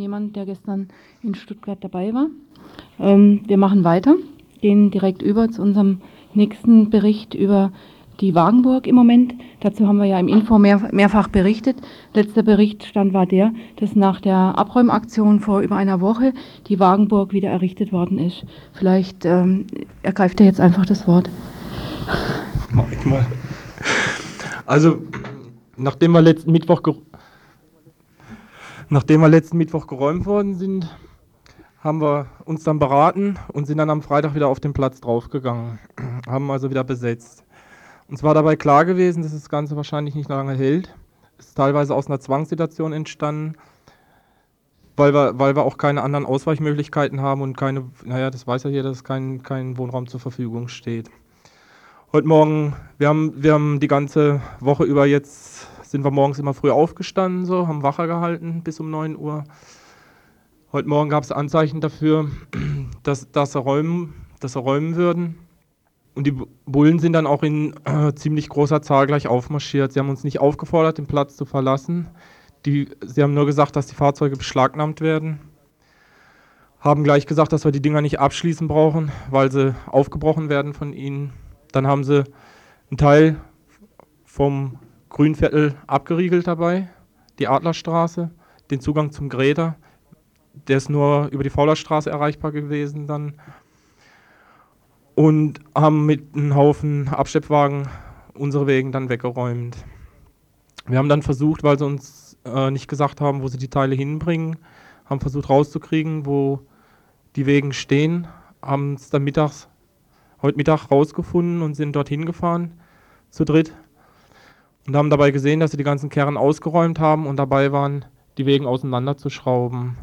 jemand, der gestern in Stuttgart dabei war. Ähm, wir machen weiter, gehen direkt über zu unserem nächsten Bericht über die Wagenburg im Moment. Dazu haben wir ja im Info mehr, mehrfach berichtet. Letzter Berichtstand war der, dass nach der Abräumaktion vor über einer Woche die Wagenburg wieder errichtet worden ist. Vielleicht ähm, ergreift er jetzt einfach das Wort. Mach ich mal. Also, nachdem wir letzten Mittwoch, nachdem wir letzten Mittwoch geräumt worden sind, haben wir uns dann beraten und sind dann am Freitag wieder auf den Platz draufgegangen. haben also wieder besetzt. Uns war dabei klar gewesen, dass das Ganze wahrscheinlich nicht lange hält. Es ist teilweise aus einer Zwangssituation entstanden, weil wir, weil wir auch keine anderen Ausweichmöglichkeiten haben und keine, naja, das weiß ja jeder, dass kein, kein Wohnraum zur Verfügung steht. Heute Morgen, wir haben, wir haben die ganze Woche über jetzt, sind wir morgens immer früh aufgestanden, so, haben Wache gehalten bis um 9 Uhr. Heute Morgen gab es Anzeichen dafür, dass, dass, sie räumen, dass sie räumen würden. Und die Bullen sind dann auch in äh, ziemlich großer Zahl gleich aufmarschiert. Sie haben uns nicht aufgefordert, den Platz zu verlassen. Die, sie haben nur gesagt, dass die Fahrzeuge beschlagnahmt werden. Haben gleich gesagt, dass wir die Dinger nicht abschließen brauchen, weil sie aufgebrochen werden von ihnen. Dann haben sie einen Teil vom Grünviertel abgeriegelt dabei, die Adlerstraße, den Zugang zum Gräder. Der ist nur über die Faulerstraße erreichbar gewesen dann und haben mit einem Haufen Abschleppwagen unsere Wegen dann weggeräumt. Wir haben dann versucht, weil sie uns äh, nicht gesagt haben, wo sie die Teile hinbringen, haben versucht rauszukriegen, wo die Wegen stehen, haben es dann mittags, heute Mittag rausgefunden und sind dorthin gefahren, zu dritt. Und haben dabei gesehen, dass sie die ganzen Kerne ausgeräumt haben und dabei waren, die Wegen auseinanderzuschrauben.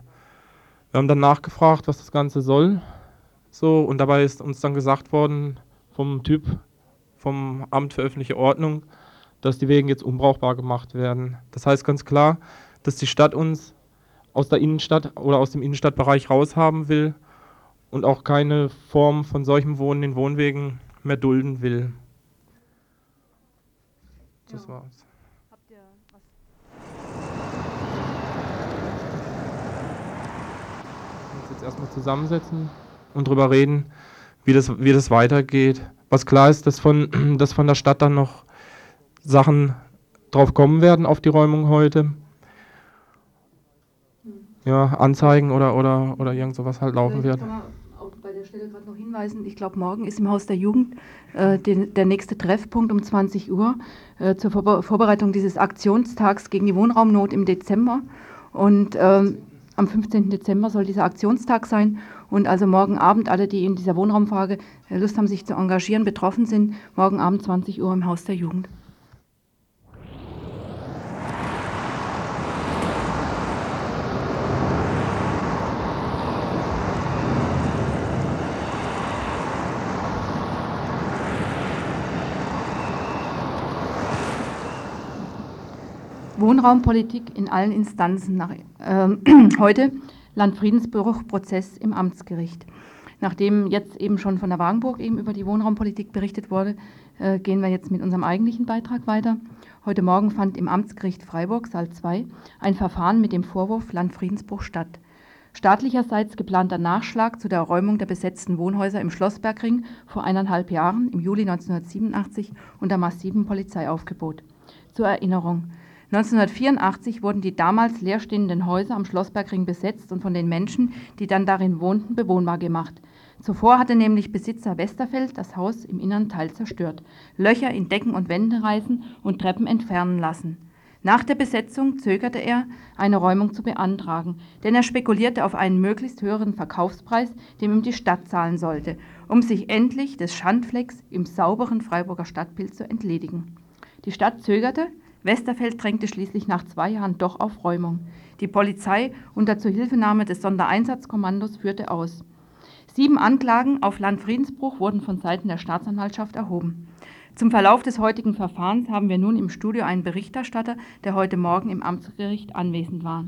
Wir haben dann nachgefragt, was das Ganze soll. So, und dabei ist uns dann gesagt worden vom Typ, vom Amt für öffentliche Ordnung, dass die Wegen jetzt unbrauchbar gemacht werden. Das heißt ganz klar, dass die Stadt uns aus der Innenstadt oder aus dem Innenstadtbereich raushaben will und auch keine Form von solchem Wohnen in Wohnwegen mehr dulden will. Das ja. war's. Habt ihr was? Jetzt erstmal zusammensetzen und drüber reden, wie das, wie das weitergeht. Was klar ist, dass von, dass von der Stadt dann noch Sachen drauf kommen werden auf die Räumung heute. Ja, Anzeigen oder, oder, oder irgend sowas halt laufen wird. Kann man auch bei der Stelle gerade noch hinweisen, ich glaube, morgen ist im Haus der Jugend äh, den, der nächste Treffpunkt um 20 Uhr äh, zur Vor Vorbereitung dieses Aktionstags gegen die Wohnraumnot im Dezember. Und ähm, am 15. Dezember soll dieser Aktionstag sein. Und also morgen Abend, alle, die in dieser Wohnraumfrage Lust haben, sich zu engagieren, betroffen sind, morgen Abend 20 Uhr im Haus der Jugend. Wohnraumpolitik in allen Instanzen nach, äh, heute Landfriedensbruchprozess im Amtsgericht. Nachdem jetzt eben schon von der Wagenburg eben über die Wohnraumpolitik berichtet wurde, äh, gehen wir jetzt mit unserem eigentlichen Beitrag weiter. Heute Morgen fand im Amtsgericht Freiburg, Saal 2, ein Verfahren mit dem Vorwurf Landfriedensbruch statt. Staatlicherseits geplanter Nachschlag zu der Räumung der besetzten Wohnhäuser im Schlossbergring vor eineinhalb Jahren, im Juli 1987, unter massivem Polizeiaufgebot. Zur Erinnerung, 1984 wurden die damals leerstehenden Häuser am Schlossbergring besetzt und von den Menschen, die dann darin wohnten, bewohnbar gemacht. Zuvor hatte nämlich Besitzer Westerfeld das Haus im inneren Teil zerstört, Löcher in Decken und Wände reißen und Treppen entfernen lassen. Nach der Besetzung zögerte er, eine Räumung zu beantragen, denn er spekulierte auf einen möglichst höheren Verkaufspreis, den ihm die Stadt zahlen sollte, um sich endlich des Schandflecks im sauberen Freiburger Stadtbild zu entledigen. Die Stadt zögerte, Westerfeld drängte schließlich nach zwei Jahren doch auf Räumung. Die Polizei unter Zuhilfenahme des Sondereinsatzkommandos führte aus. Sieben Anklagen auf Landfriedensbruch wurden von Seiten der Staatsanwaltschaft erhoben. Zum Verlauf des heutigen Verfahrens haben wir nun im Studio einen Berichterstatter, der heute Morgen im Amtsgericht anwesend war.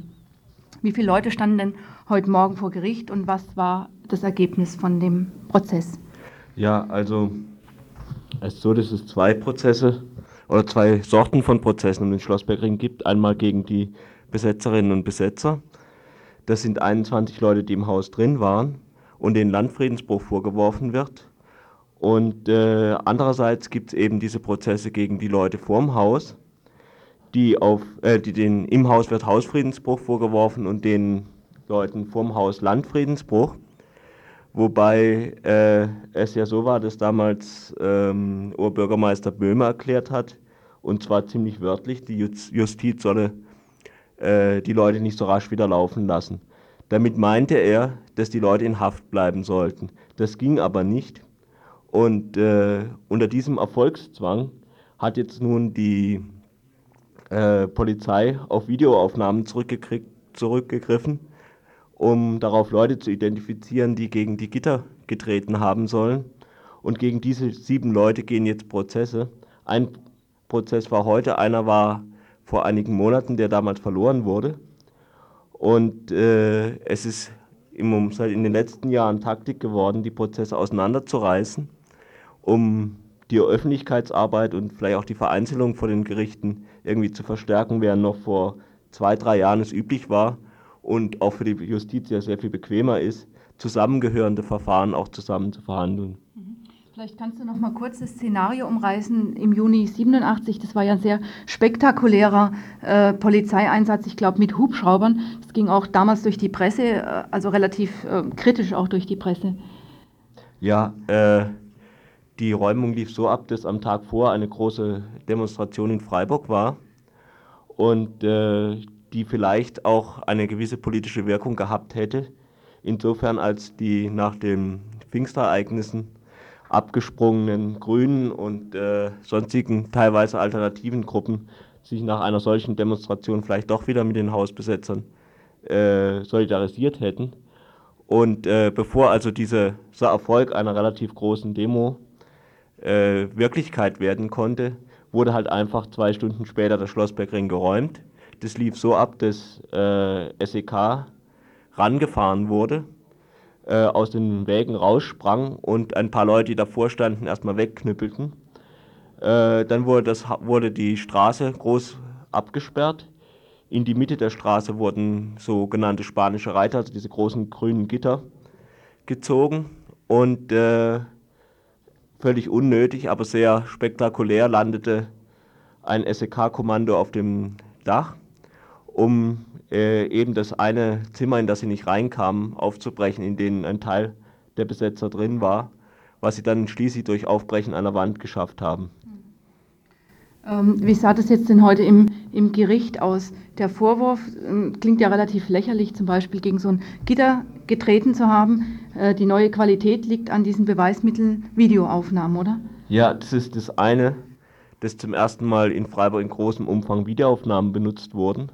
Wie viele Leute standen denn heute Morgen vor Gericht und was war das Ergebnis von dem Prozess? Ja, also es ist so, dass es zwei Prozesse oder zwei Sorten von Prozessen um den Schlossbergring gibt. Einmal gegen die Besetzerinnen und Besetzer, Das sind 21 Leute, die im Haus drin waren und den Landfriedensbruch vorgeworfen wird. Und äh, andererseits gibt es eben diese Prozesse gegen die Leute vorm Haus, die auf, äh, die den, im Haus wird Hausfriedensbruch vorgeworfen und den Leuten vorm Haus Landfriedensbruch. Wobei äh, es ja so war, dass damals ähm, Oberbürgermeister Böhme erklärt hat, und zwar ziemlich wörtlich, die Justiz solle äh, die Leute nicht so rasch wieder laufen lassen. Damit meinte er, dass die Leute in Haft bleiben sollten. Das ging aber nicht. Und äh, unter diesem Erfolgszwang hat jetzt nun die äh, Polizei auf Videoaufnahmen zurückgegriffen, um darauf Leute zu identifizieren, die gegen die Gitter getreten haben sollen. Und gegen diese sieben Leute gehen jetzt Prozesse. Ein Prozess war heute, einer war vor einigen Monaten, der damals verloren wurde. Und äh, es ist im, in den letzten Jahren Taktik geworden, die Prozesse auseinanderzureißen um die Öffentlichkeitsarbeit und vielleicht auch die Vereinzelung vor den Gerichten irgendwie zu verstärken, während noch vor zwei, drei Jahren es üblich war und auch für die Justiz ja sehr viel bequemer ist, zusammengehörende Verfahren auch zusammen zu verhandeln. Mhm. Vielleicht kannst du noch mal kurz das Szenario umreißen. Im Juni 87, das war ja ein sehr spektakulärer äh, Polizeieinsatz, ich glaube mit Hubschraubern. Das ging auch damals durch die Presse, äh, also relativ äh, kritisch auch durch die Presse. Ja, äh, die Räumung lief so ab, dass am Tag vor eine große Demonstration in Freiburg war und äh, die vielleicht auch eine gewisse politische Wirkung gehabt hätte. Insofern als die nach den Pfingstereignissen abgesprungenen Grünen und äh, sonstigen teilweise alternativen Gruppen sich nach einer solchen Demonstration vielleicht doch wieder mit den Hausbesetzern äh, solidarisiert hätten. Und äh, bevor also dieser Erfolg einer relativ großen Demo äh, Wirklichkeit werden konnte, wurde halt einfach zwei Stunden später der Schlossbergring geräumt. Das lief so ab, dass äh, SEK rangefahren wurde, äh, aus den Wägen raussprang und ein paar Leute, die davor standen, erstmal wegknüppelten. Äh, dann wurde, das, wurde die Straße groß abgesperrt. In die Mitte der Straße wurden sogenannte spanische Reiter, also diese großen grünen Gitter, gezogen. Und äh, völlig unnötig, aber sehr spektakulär landete ein SEK-Kommando auf dem Dach, um äh, eben das eine Zimmer, in das sie nicht reinkamen, aufzubrechen, in dem ein Teil der Besetzer drin war, was sie dann schließlich durch Aufbrechen einer Wand geschafft haben. Ähm, wie sah das jetzt denn heute im, im Gericht aus? Der Vorwurf äh, klingt ja relativ lächerlich, zum Beispiel gegen so ein Gitter getreten zu haben. Äh, die neue Qualität liegt an diesen Beweismitteln Videoaufnahmen, oder? Ja, das ist das eine, dass zum ersten Mal in Freiburg in großem Umfang Videoaufnahmen benutzt wurden.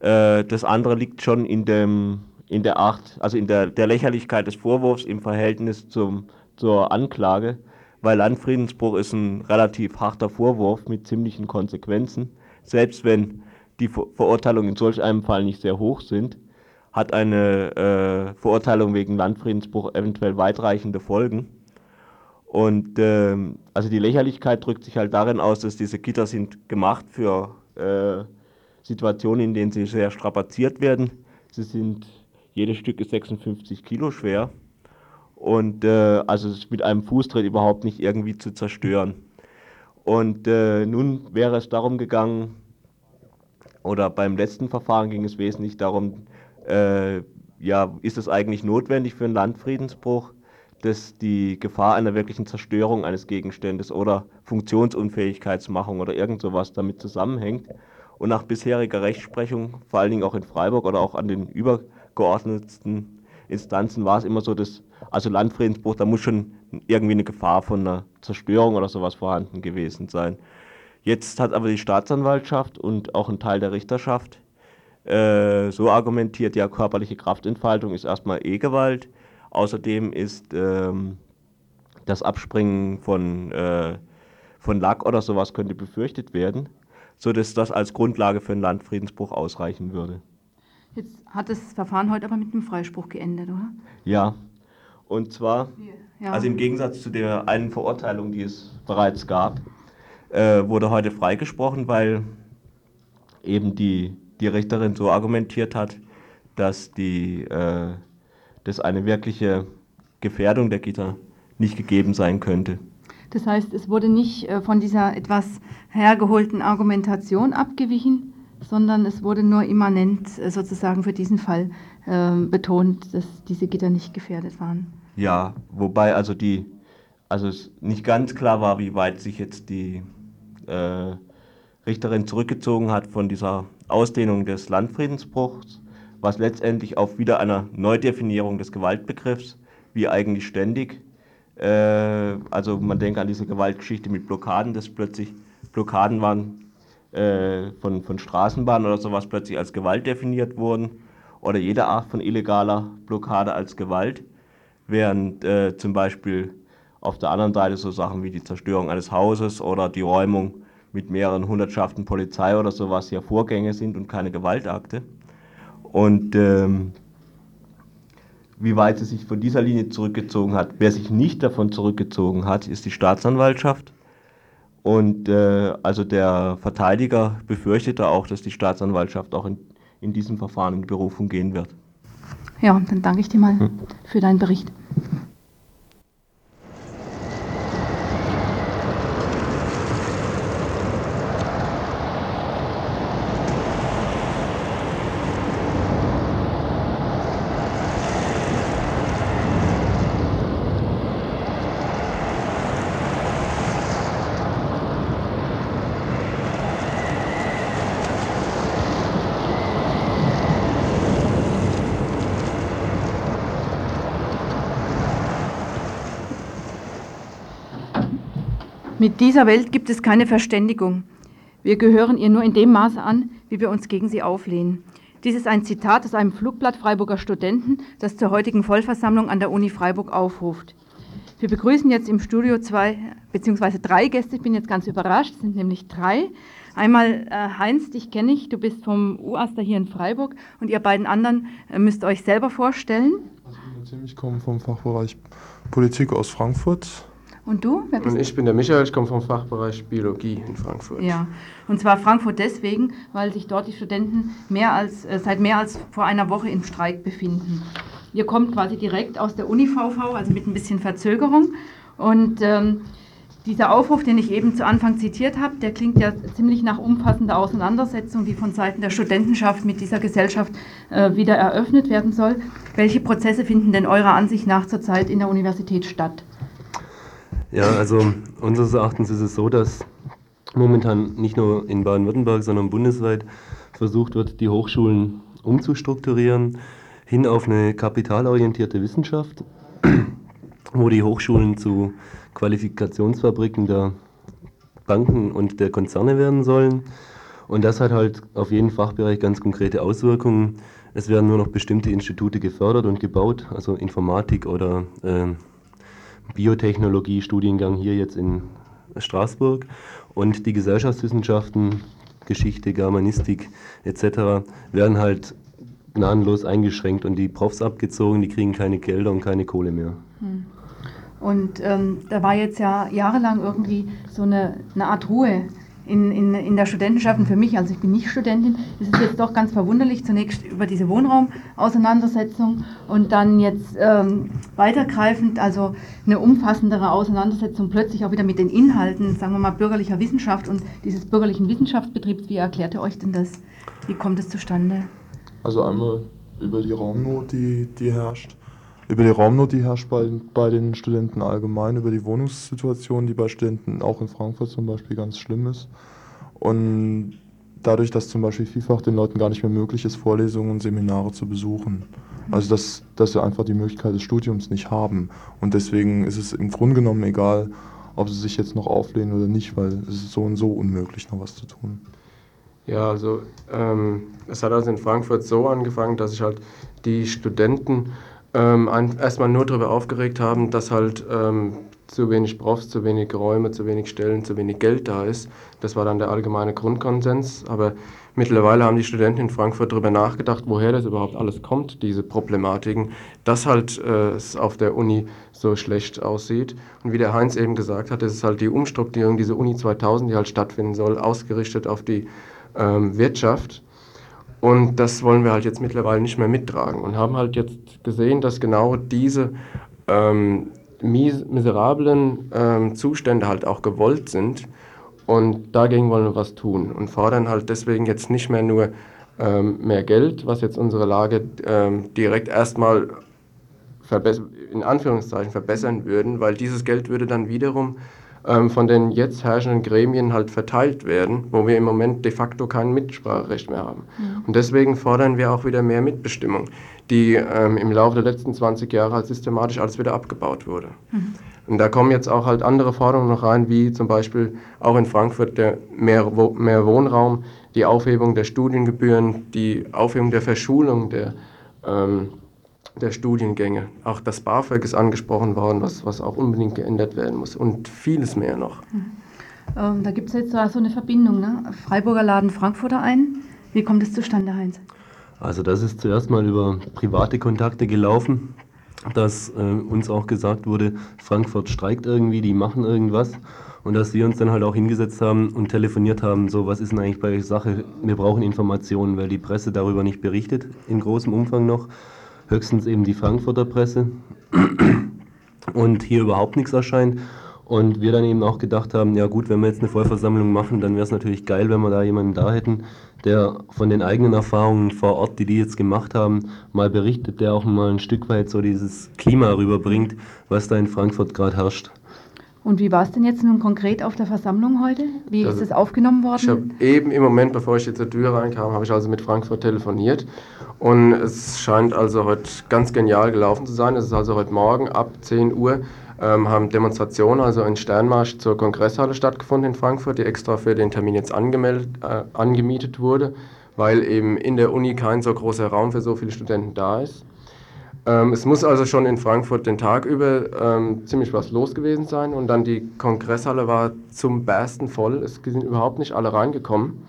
Äh, das andere liegt schon in, dem, in der Art, also in der, der Lächerlichkeit des Vorwurfs im Verhältnis zum, zur Anklage weil Landfriedensbruch ist ein relativ harter Vorwurf mit ziemlichen Konsequenzen. Selbst wenn die Verurteilungen in solch einem Fall nicht sehr hoch sind, hat eine äh, Verurteilung wegen Landfriedensbruch eventuell weitreichende Folgen. Und äh, also die Lächerlichkeit drückt sich halt darin aus, dass diese Gitter sind gemacht für äh, Situationen, in denen sie sehr strapaziert werden. Sie sind, jedes Stück ist 56 Kilo schwer und äh, also mit einem Fußtritt überhaupt nicht irgendwie zu zerstören. Und äh, nun wäre es darum gegangen, oder beim letzten Verfahren ging es wesentlich darum, äh, ja, ist es eigentlich notwendig für einen Landfriedensbruch, dass die Gefahr einer wirklichen Zerstörung eines Gegenstandes oder Funktionsunfähigkeitsmachung oder irgend sowas damit zusammenhängt. Und nach bisheriger Rechtsprechung, vor allen Dingen auch in Freiburg oder auch an den übergeordneten Instanzen war es immer so, dass, also Landfriedensbruch, da muss schon irgendwie eine Gefahr von einer Zerstörung oder sowas vorhanden gewesen sein. Jetzt hat aber die Staatsanwaltschaft und auch ein Teil der Richterschaft äh, so argumentiert, ja, körperliche Kraftentfaltung ist erstmal eh Gewalt. Außerdem ist ähm, das Abspringen von, äh, von Lack oder sowas könnte befürchtet werden, sodass das als Grundlage für einen Landfriedensbruch ausreichen würde. Jetzt hat das Verfahren heute aber mit einem Freispruch geendet, oder? Ja. Und zwar, ja. also im Gegensatz zu der einen Verurteilung, die es bereits gab, äh, wurde heute freigesprochen, weil eben die, die Richterin so argumentiert hat, dass, die, äh, dass eine wirkliche Gefährdung der Gitter nicht gegeben sein könnte. Das heißt, es wurde nicht äh, von dieser etwas hergeholten Argumentation abgewichen, sondern es wurde nur immanent äh, sozusagen für diesen Fall äh, betont, dass diese Gitter nicht gefährdet waren. Ja, wobei also die, also es nicht ganz klar war, wie weit sich jetzt die äh, Richterin zurückgezogen hat von dieser Ausdehnung des Landfriedensbruchs, was letztendlich auf wieder einer Neudefinierung des Gewaltbegriffs, wie eigentlich ständig, also man denkt an diese Gewaltgeschichte mit Blockaden, dass plötzlich Blockaden waren äh, von, von Straßenbahnen oder sowas plötzlich als Gewalt definiert wurden oder jede Art von illegaler Blockade als Gewalt, während äh, zum Beispiel auf der anderen Seite so Sachen wie die Zerstörung eines Hauses oder die Räumung mit mehreren Hundertschaften Polizei oder sowas ja Vorgänge sind und keine Gewaltakte. Und ähm, wie weit sie sich von dieser Linie zurückgezogen hat. Wer sich nicht davon zurückgezogen hat, ist die Staatsanwaltschaft. Und äh, also der Verteidiger befürchtete auch, dass die Staatsanwaltschaft auch in, in diesem Verfahren in Berufung gehen wird. Ja, dann danke ich dir mal hm. für deinen Bericht. Mit dieser Welt gibt es keine Verständigung. Wir gehören ihr nur in dem Maße an, wie wir uns gegen sie auflehnen. Dies ist ein Zitat aus einem Flugblatt Freiburger Studenten, das zur heutigen Vollversammlung an der Uni Freiburg aufruft. Wir begrüßen jetzt im Studio zwei bzw. drei Gäste. Ich bin jetzt ganz überrascht, es sind nämlich drei. Einmal äh, Heinz, dich kenne ich, du bist vom UASTA hier in Freiburg und ihr beiden anderen äh, müsst euch selber vorstellen. Also ich komme vom Fachbereich Politik aus Frankfurt und du? und ich bin der Michael, ich komme vom Fachbereich Biologie in Frankfurt. Ja, und zwar Frankfurt deswegen, weil sich dort die Studenten mehr als, äh, seit mehr als vor einer Woche im Streik befinden. Ihr kommt quasi direkt aus der Uni VV, also mit ein bisschen Verzögerung. Und ähm, dieser Aufruf, den ich eben zu Anfang zitiert habe, der klingt ja ziemlich nach umfassender Auseinandersetzung, die von Seiten der Studentenschaft mit dieser Gesellschaft äh, wieder eröffnet werden soll. Welche Prozesse finden denn eurer Ansicht nach zurzeit in der Universität statt? Ja, also unseres Erachtens ist es so, dass momentan nicht nur in Baden-Württemberg, sondern bundesweit versucht wird, die Hochschulen umzustrukturieren hin auf eine kapitalorientierte Wissenschaft, wo die Hochschulen zu Qualifikationsfabriken der Banken und der Konzerne werden sollen. Und das hat halt auf jeden Fachbereich ganz konkrete Auswirkungen. Es werden nur noch bestimmte Institute gefördert und gebaut, also Informatik oder äh, Biotechnologie-Studiengang hier jetzt in Straßburg und die Gesellschaftswissenschaften, Geschichte, Germanistik etc. werden halt gnadenlos eingeschränkt und die Profs abgezogen, die kriegen keine Gelder und keine Kohle mehr. Hm. Und ähm, da war jetzt ja jahrelang irgendwie so eine, eine Art Ruhe in, in, in der Studentenschaft und für mich, also ich bin nicht Studentin, ist es jetzt doch ganz verwunderlich, zunächst über diese Wohnraumauseinandersetzung und dann jetzt ähm, weitergreifend, also eine umfassendere Auseinandersetzung plötzlich auch wieder mit den Inhalten, sagen wir mal, bürgerlicher Wissenschaft und dieses bürgerlichen Wissenschaftsbetriebs. Wie erklärt ihr euch denn das? Wie kommt es zustande? Also einmal über die Raumnot, die, die herrscht über die Raumnot, die herrscht bei, bei den Studenten allgemein, über die Wohnungssituation, die bei Studenten auch in Frankfurt zum Beispiel ganz schlimm ist. Und dadurch, dass zum Beispiel vielfach den Leuten gar nicht mehr möglich ist, Vorlesungen und Seminare zu besuchen. Also dass, dass sie einfach die Möglichkeit des Studiums nicht haben. Und deswegen ist es im Grunde genommen egal, ob sie sich jetzt noch auflehnen oder nicht, weil es ist so und so unmöglich, noch was zu tun. Ja, also ähm, es hat also in Frankfurt so angefangen, dass sich halt die Studenten ähm, erstmal nur darüber aufgeregt haben, dass halt ähm, zu wenig Profs, zu wenig Räume, zu wenig Stellen, zu wenig Geld da ist. Das war dann der allgemeine Grundkonsens. Aber mittlerweile haben die Studenten in Frankfurt darüber nachgedacht, woher das überhaupt alles kommt, diese Problematiken, dass halt äh, es auf der Uni so schlecht aussieht. Und wie der Heinz eben gesagt hat, ist es halt die Umstrukturierung dieser Uni 2000, die halt stattfinden soll, ausgerichtet auf die ähm, Wirtschaft. Und das wollen wir halt jetzt mittlerweile nicht mehr mittragen und haben halt jetzt gesehen, dass genau diese ähm, mis miserablen ähm, Zustände halt auch gewollt sind. Und dagegen wollen wir was tun und fordern halt deswegen jetzt nicht mehr nur ähm, mehr Geld, was jetzt unsere Lage ähm, direkt erstmal in Anführungszeichen verbessern würden, weil dieses Geld würde dann wiederum von den jetzt herrschenden Gremien halt verteilt werden, wo wir im Moment de facto kein Mitspracherecht mehr haben. Mhm. Und deswegen fordern wir auch wieder mehr Mitbestimmung, die ähm, im Laufe der letzten 20 Jahre halt systematisch alles wieder abgebaut wurde. Mhm. Und da kommen jetzt auch halt andere Forderungen noch rein, wie zum Beispiel auch in Frankfurt der mehr, mehr Wohnraum, die Aufhebung der Studiengebühren, die Aufhebung der Verschulung der ähm, der Studiengänge. Auch das BAföG ist angesprochen worden, was, was auch unbedingt geändert werden muss und vieles mehr noch. Mhm. Ähm, da gibt es jetzt so eine Verbindung, ne? Freiburger Laden Frankfurter ein. Wie kommt es zustande, Heinz? Also das ist zuerst mal über private Kontakte gelaufen, dass äh, uns auch gesagt wurde, Frankfurt streikt irgendwie, die machen irgendwas. Und dass wir uns dann halt auch hingesetzt haben und telefoniert haben, so was ist denn eigentlich bei der Sache, wir brauchen Informationen, weil die Presse darüber nicht berichtet, in großem Umfang noch höchstens eben die Frankfurter Presse und hier überhaupt nichts erscheint. Und wir dann eben auch gedacht haben, ja gut, wenn wir jetzt eine Vollversammlung machen, dann wäre es natürlich geil, wenn wir da jemanden da hätten, der von den eigenen Erfahrungen vor Ort, die die jetzt gemacht haben, mal berichtet, der auch mal ein Stück weit so dieses Klima rüberbringt, was da in Frankfurt gerade herrscht. Und wie war es denn jetzt nun konkret auf der Versammlung heute? Wie also, ist es aufgenommen worden? Ich habe eben im Moment, bevor ich jetzt zur Tür reinkam, habe ich also mit Frankfurt telefoniert. Und es scheint also heute ganz genial gelaufen zu sein. Es ist also heute Morgen ab 10 Uhr ähm, haben Demonstrationen, also ein Sternmarsch zur Kongresshalle stattgefunden in Frankfurt, die extra für den Termin jetzt angemeldet, äh, angemietet wurde, weil eben in der Uni kein so großer Raum für so viele Studenten da ist. Ähm, es muss also schon in Frankfurt den Tag über ähm, ziemlich was los gewesen sein und dann die Kongresshalle war zum Bersten voll. Es sind überhaupt nicht alle reingekommen.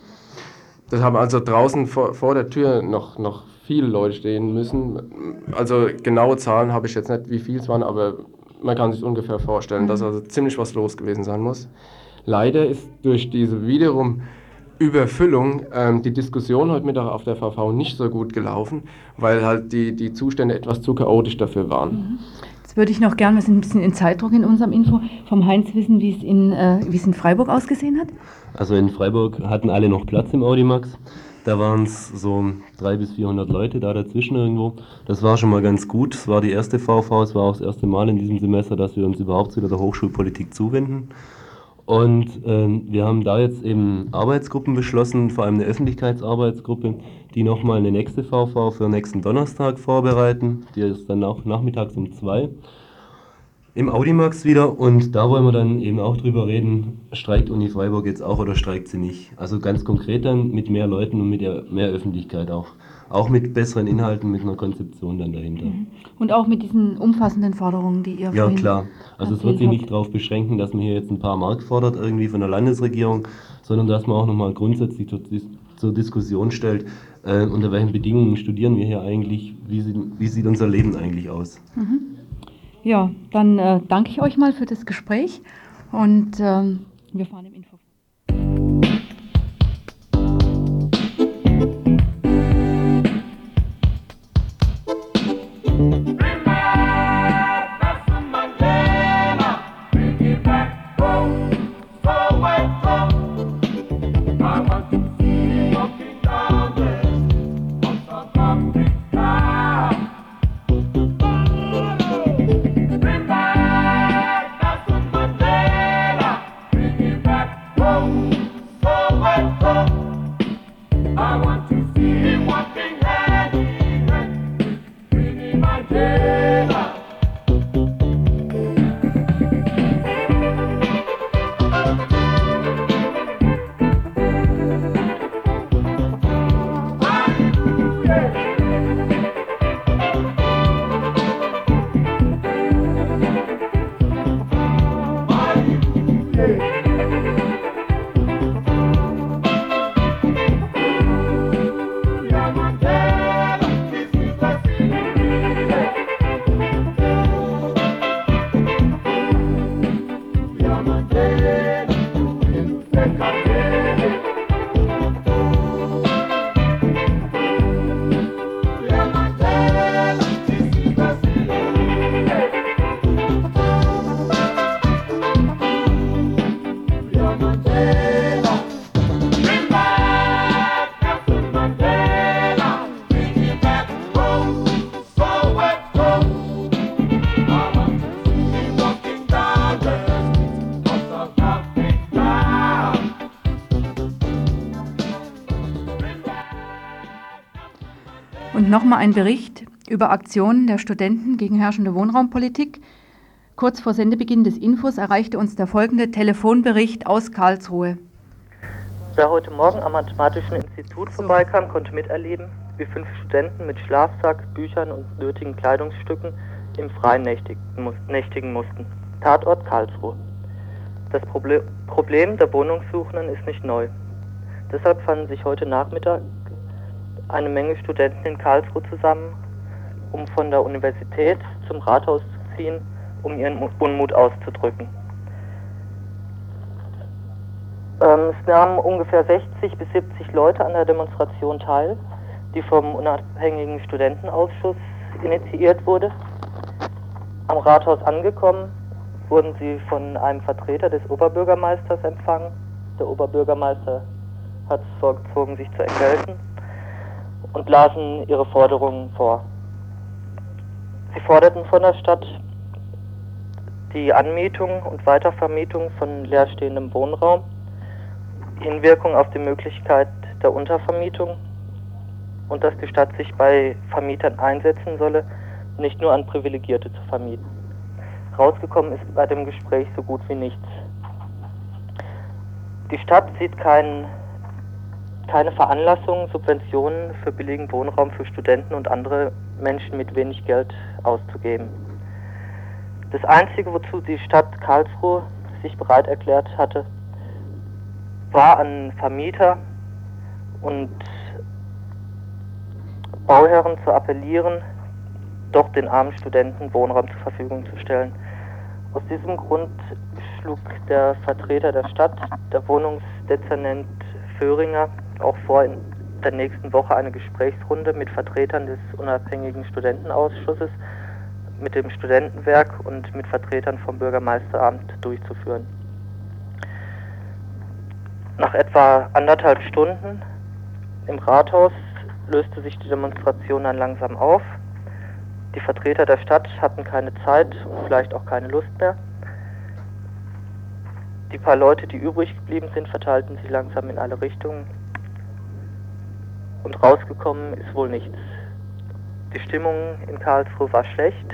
Das haben also draußen vor, vor der Tür noch, noch viele Leute stehen müssen. Also genaue Zahlen habe ich jetzt nicht, wie viel es waren, aber man kann sich ungefähr vorstellen, dass also ziemlich was los gewesen sein muss. Leider ist durch diese wiederum Überfüllung ähm, die Diskussion heute Mittag auf der VV nicht so gut gelaufen, weil halt die, die Zustände etwas zu chaotisch dafür waren. Mhm. Jetzt würde ich noch gerne, wir sind ein bisschen in Zeitdruck in unserem Info, vom Heinz wissen, wie es in, äh, wie es in Freiburg ausgesehen hat. Also in Freiburg hatten alle noch Platz im Audimax. Da waren es so 300 bis 400 Leute da dazwischen irgendwo. Das war schon mal ganz gut. Es war die erste VV, es war auch das erste Mal in diesem Semester, dass wir uns überhaupt wieder der Hochschulpolitik zuwenden. Und äh, wir haben da jetzt eben Arbeitsgruppen beschlossen, vor allem eine Öffentlichkeitsarbeitsgruppe, die nochmal eine nächste VV für nächsten Donnerstag vorbereiten. Die ist dann auch nachmittags um zwei im Audimax wieder und da wollen wir dann eben auch drüber reden, streikt Uni Freiburg jetzt auch oder streikt sie nicht. Also ganz konkret dann mit mehr Leuten und mit mehr Öffentlichkeit auch. Auch mit besseren Inhalten, mit einer Konzeption dann dahinter. Mhm. Und auch mit diesen umfassenden Forderungen, die ihr Ja, klar. Also es wird sich nicht darauf beschränken, dass man hier jetzt ein paar Mark fordert, irgendwie von der Landesregierung, sondern dass man auch nochmal grundsätzlich zur, Diskussion stellt, äh, unter welchen Bedingungen studieren wir hier eigentlich, wie sieht, wie sieht unser Leben eigentlich aus. Mhm. Ja, dann äh, danke ich euch mal für das Gespräch und ähm, wir fahren im Info. nochmal ein Bericht über Aktionen der Studenten gegen herrschende Wohnraumpolitik. Kurz vor Sendebeginn des Infos erreichte uns der folgende Telefonbericht aus Karlsruhe. Wer heute Morgen am Mathematischen Institut vorbeikam, konnte miterleben, wie fünf Studenten mit Schlafsack, Büchern und nötigen Kleidungsstücken im Freien nächtigen mussten. Tatort Karlsruhe. Das Problem der Wohnungssuchenden ist nicht neu. Deshalb fanden sich heute Nachmittag eine Menge Studenten in Karlsruhe zusammen, um von der Universität zum Rathaus zu ziehen, um ihren Unmut auszudrücken. Ähm, es nahmen ungefähr 60 bis 70 Leute an der Demonstration teil, die vom unabhängigen Studentenausschuss initiiert wurde. Am Rathaus angekommen, wurden sie von einem Vertreter des Oberbürgermeisters empfangen. Der Oberbürgermeister hat es vorgezogen, sich zu erkälten und lasen ihre Forderungen vor. Sie forderten von der Stadt die Anmietung und Weitervermietung von leerstehendem Wohnraum, Hinwirkung auf die Möglichkeit der Untervermietung und dass die Stadt sich bei Vermietern einsetzen solle, nicht nur an Privilegierte zu vermieten. Rausgekommen ist bei dem Gespräch so gut wie nichts. Die Stadt sieht kein, keine Veranlassung, Subventionen für billigen Wohnraum für Studenten und andere Menschen mit wenig Geld auszugeben. Das Einzige, wozu die Stadt Karlsruhe sich bereit erklärt hatte, war an Vermieter und Bauherren zu appellieren, doch den armen Studenten Wohnraum zur Verfügung zu stellen. Aus diesem Grund schlug der Vertreter der Stadt, der Wohnungsdezernent Föhringer, auch vor, in der nächsten Woche eine Gesprächsrunde mit Vertretern des unabhängigen Studentenausschusses, mit dem Studentenwerk und mit Vertretern vom Bürgermeisteramt durchzuführen. Nach etwa anderthalb Stunden im Rathaus löste sich die Demonstration dann langsam auf. Die Vertreter der Stadt hatten keine Zeit und vielleicht auch keine Lust mehr. Die paar Leute, die übrig geblieben sind, verteilten sich langsam in alle Richtungen. Und rausgekommen ist wohl nichts. Die Stimmung in Karlsruhe war schlecht.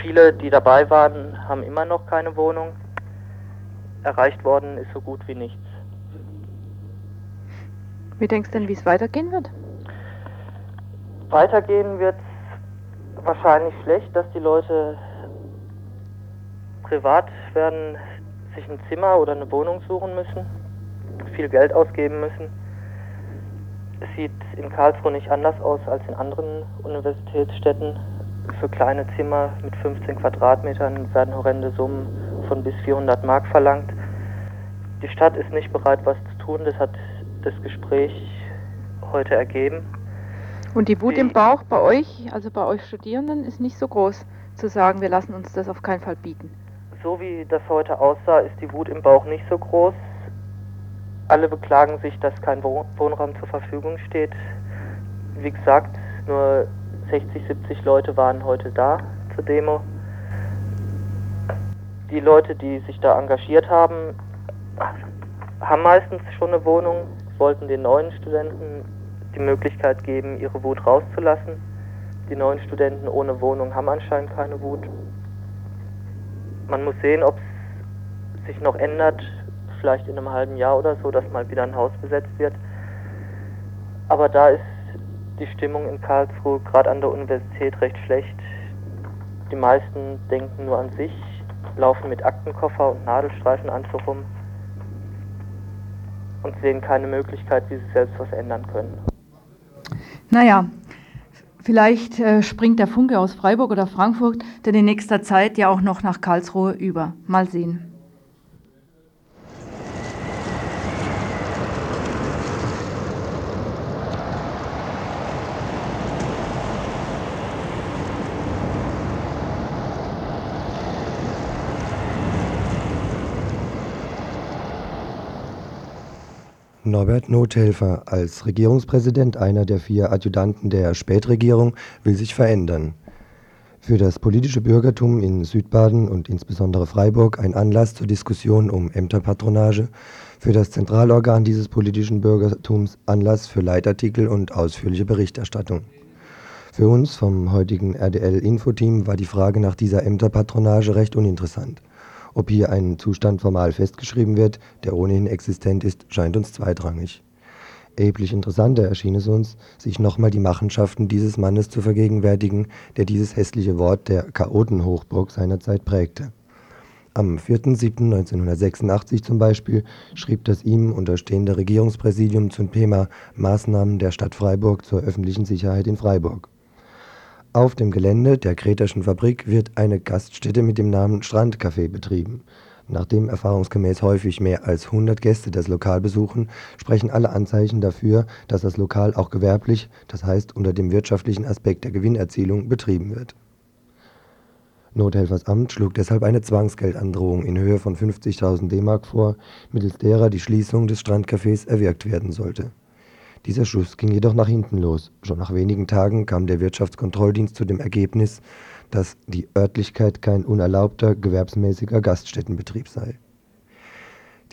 Viele, die dabei waren, haben immer noch keine Wohnung. Erreicht worden ist so gut wie nichts. Wie denkst du denn, wie es weitergehen wird? Weitergehen wird wahrscheinlich schlecht, dass die Leute privat werden sich ein Zimmer oder eine Wohnung suchen müssen, viel Geld ausgeben müssen. Es sieht in Karlsruhe nicht anders aus als in anderen Universitätsstädten. Für kleine Zimmer mit 15 Quadratmetern werden horrende Summen von bis 400 Mark verlangt. Die Stadt ist nicht bereit, was zu tun. Das hat das Gespräch heute ergeben. Und die Wut im Bauch bei euch, also bei euch Studierenden, ist nicht so groß, zu sagen, wir lassen uns das auf keinen Fall bieten. So wie das heute aussah, ist die Wut im Bauch nicht so groß. Alle beklagen sich, dass kein Wohnraum zur Verfügung steht. Wie gesagt, nur 60, 70 Leute waren heute da zur Demo. Die Leute, die sich da engagiert haben, haben meistens schon eine Wohnung, wollten den neuen Studenten die Möglichkeit geben, ihre Wut rauszulassen. Die neuen Studenten ohne Wohnung haben anscheinend keine Wut. Man muss sehen, ob es sich noch ändert, vielleicht in einem halben Jahr oder so, dass mal wieder ein Haus besetzt wird. Aber da ist die Stimmung in Karlsruhe, gerade an der Universität, recht schlecht. Die meisten denken nur an sich, laufen mit Aktenkoffer und Nadelstreifenanzug rum und sehen keine Möglichkeit, wie sie selbst was ändern können. Naja, vielleicht äh, springt der Funke aus Freiburg oder Frankfurt denn in nächster Zeit ja auch noch nach Karlsruhe über. Mal sehen. Norbert Nothelfer als Regierungspräsident, einer der vier Adjutanten der Spätregierung, will sich verändern. Für das politische Bürgertum in Südbaden und insbesondere Freiburg ein Anlass zur Diskussion um Ämterpatronage, Für das Zentralorgan dieses politischen Bürgertums Anlass für Leitartikel und ausführliche Berichterstattung. Für uns vom heutigen RDL-Infoteam war die Frage nach dieser Ämterpatronage recht uninteressant. Ob hier ein Zustand formal festgeschrieben wird, der ohnehin existent ist, scheint uns zweitrangig. Erheblich interessanter erschien es uns, sich nochmal die Machenschaften dieses Mannes zu vergegenwärtigen, der dieses hässliche Wort der Chaotenhochburg seinerzeit prägte. Am 4.7.1986 zum Beispiel schrieb das ihm unterstehende Regierungspräsidium zum Thema Maßnahmen der Stadt Freiburg zur öffentlichen Sicherheit in Freiburg. Auf dem Gelände der Kreterschen Fabrik wird eine Gaststätte mit dem Namen Strandcafé betrieben. Nachdem erfahrungsgemäß häufig mehr als 100 Gäste das Lokal besuchen, sprechen alle Anzeichen dafür, dass das Lokal auch gewerblich, das heißt unter dem wirtschaftlichen Aspekt der Gewinnerzielung, betrieben wird. Nothelfersamt schlug deshalb eine Zwangsgeldandrohung in Höhe von 50.000 D-Mark vor, mittels derer die Schließung des Strandcafés erwirkt werden sollte dieser Schuss ging jedoch nach hinten los. Schon nach wenigen Tagen kam der Wirtschaftskontrolldienst zu dem Ergebnis, dass die Örtlichkeit kein unerlaubter gewerbsmäßiger Gaststättenbetrieb sei.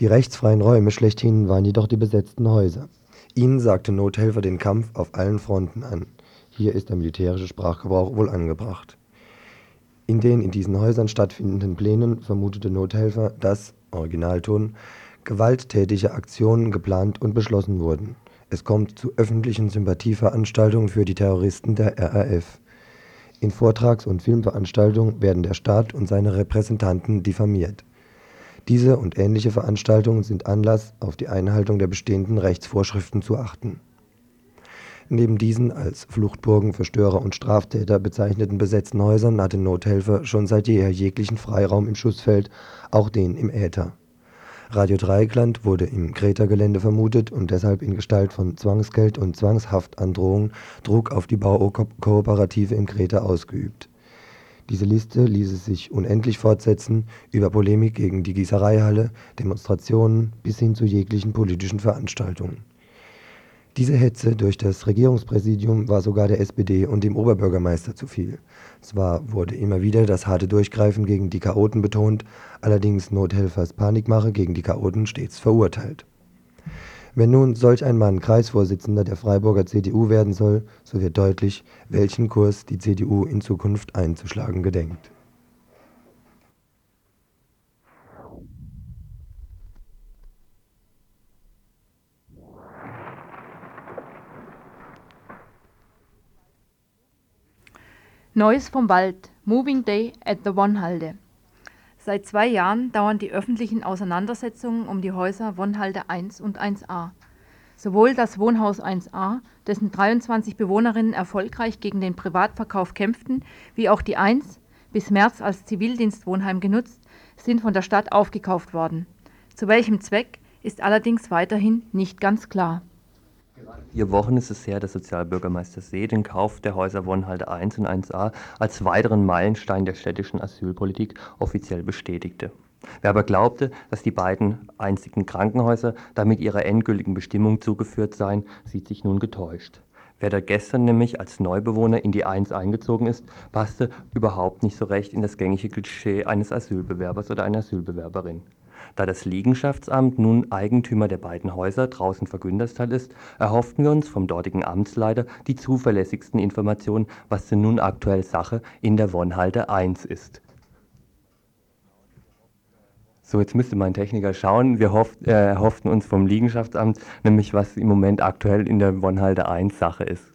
Die rechtsfreien Räume schlechthin waren jedoch die besetzten Häuser. Ihnen sagte Nothelfer den Kampf auf allen Fronten an. Hier ist der militärische Sprachgebrauch wohl angebracht. In den in diesen Häusern stattfindenden Plänen vermutete Nothelfer, dass, Originalton, gewalttätige Aktionen geplant und beschlossen wurden. Es kommt zu öffentlichen Sympathieveranstaltungen für die Terroristen der RAF. In Vortrags und Filmveranstaltungen werden der Staat und seine Repräsentanten diffamiert. Diese und ähnliche Veranstaltungen sind Anlass, auf die Einhaltung der bestehenden Rechtsvorschriften zu achten. Neben diesen als Fluchtburgen für Störer und Straftäter bezeichneten besetzten Häusern hatte Nothelfer schon seit jeher jeglichen Freiraum im Schussfeld, auch den im Äther Radio Dreieckland wurde im Greta-Gelände vermutet und deshalb in Gestalt von Zwangsgeld und Zwangshaftandrohung Druck auf die Baukooperative in Greta ausgeübt. Diese Liste ließe sich unendlich fortsetzen, über Polemik gegen die Gießereihalle, Demonstrationen bis hin zu jeglichen politischen Veranstaltungen diese Hetze durch das Regierungspräsidium war sogar der SPD und dem Oberbürgermeister zu viel. Zwar wurde immer wieder das harte Durchgreifen gegen die Chaoten betont, allerdings Nothelfers Panikmache gegen die Chaoten stets verurteilt. Wenn nun solch ein Mann Kreisvorsitzender der Freiburger CDU werden soll, so wird deutlich, welchen Kurs die CDU in Zukunft einzuschlagen gedenkt Neues vom Wald. Moving Day at the Wonhalde. Seit zwei Jahren dauern die öffentlichen Auseinandersetzungen um die Häuser Wonhalde 1 und 1a. Sowohl das Wohnhaus 1a, dessen 23 Bewohnerinnen erfolgreich gegen den Privatverkauf kämpften, wie auch die 1, bis März als Zivildienstwohnheim genutzt, sind von der Stadt aufgekauft worden. Zu welchem Zweck ist allerdings weiterhin nicht ganz klar vier Wochen ist es her, dass Sozialbürgermeister See den Kauf der Häuser Wonhalde 1 und 1a als weiteren Meilenstein der städtischen Asylpolitik offiziell bestätigte. Wer aber glaubte, dass die beiden einzigen Krankenhäuser damit ihrer endgültigen Bestimmung zugeführt seien, sieht sich nun getäuscht. Wer da gestern nämlich als Neubewohner in die 1 eingezogen ist, passte überhaupt nicht so recht in das gängige Klischee eines Asylbewerbers oder einer Asylbewerberin. Da das Liegenschaftsamt nun Eigentümer der beiden Häuser draußen vor Günterstal ist, erhofften wir uns vom dortigen Amtsleiter die zuverlässigsten Informationen, was denn nun aktuell Sache in der Wonhalde 1 ist. So, jetzt müsste mein Techniker schauen. Wir hoff, äh, erhofften uns vom Liegenschaftsamt nämlich, was im Moment aktuell in der Wonhalde 1 Sache ist.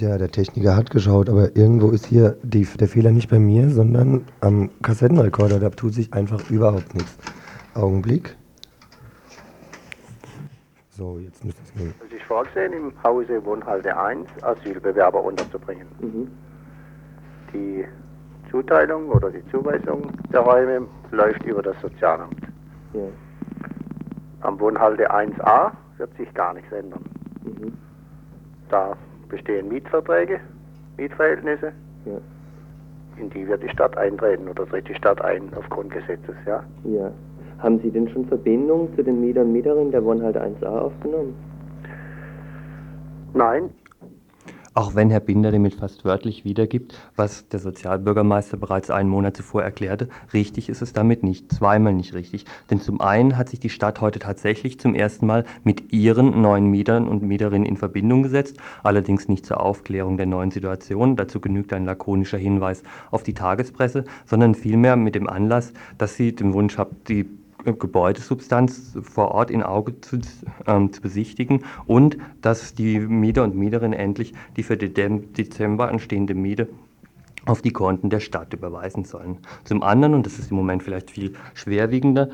Ja, der Techniker hat geschaut, aber irgendwo ist hier die, der Fehler nicht bei mir, sondern am Kassettenrekorder. Da tut sich einfach überhaupt nichts. Augenblick. So, jetzt müsste es gehen. Es ist vorgesehen, im Hause Wohnhalte 1 Asylbewerber unterzubringen. Mhm. Die Zuteilung oder die Zuweisung der Räume läuft über das Sozialamt. Ja. Am Wohnhalte 1a wird sich gar nichts ändern. Mhm. Da bestehen Mietverträge, Mietverhältnisse. Ja. In die wird die Stadt eintreten oder tritt die Stadt ein aufgrund Gesetzes, ja. Ja. Haben Sie denn schon Verbindungen zu den Mietern und Mieterinnen der Wohnhalt 1a aufgenommen? Nein. Auch wenn Herr Binder damit fast wörtlich wiedergibt, was der Sozialbürgermeister bereits einen Monat zuvor erklärte, richtig ist es damit nicht, zweimal nicht richtig. Denn zum einen hat sich die Stadt heute tatsächlich zum ersten Mal mit ihren neuen Mietern und Mieterinnen in Verbindung gesetzt, allerdings nicht zur Aufklärung der neuen Situation, dazu genügt ein lakonischer Hinweis auf die Tagespresse, sondern vielmehr mit dem Anlass, dass sie den Wunsch hat, die Gebäudesubstanz vor Ort in Auge zu, ähm, zu, besichtigen und dass die Mieter und Mieterinnen endlich die für Dezember anstehende Miete auf die Konten der Stadt überweisen sollen. Zum anderen, und das ist im Moment vielleicht viel schwerwiegender,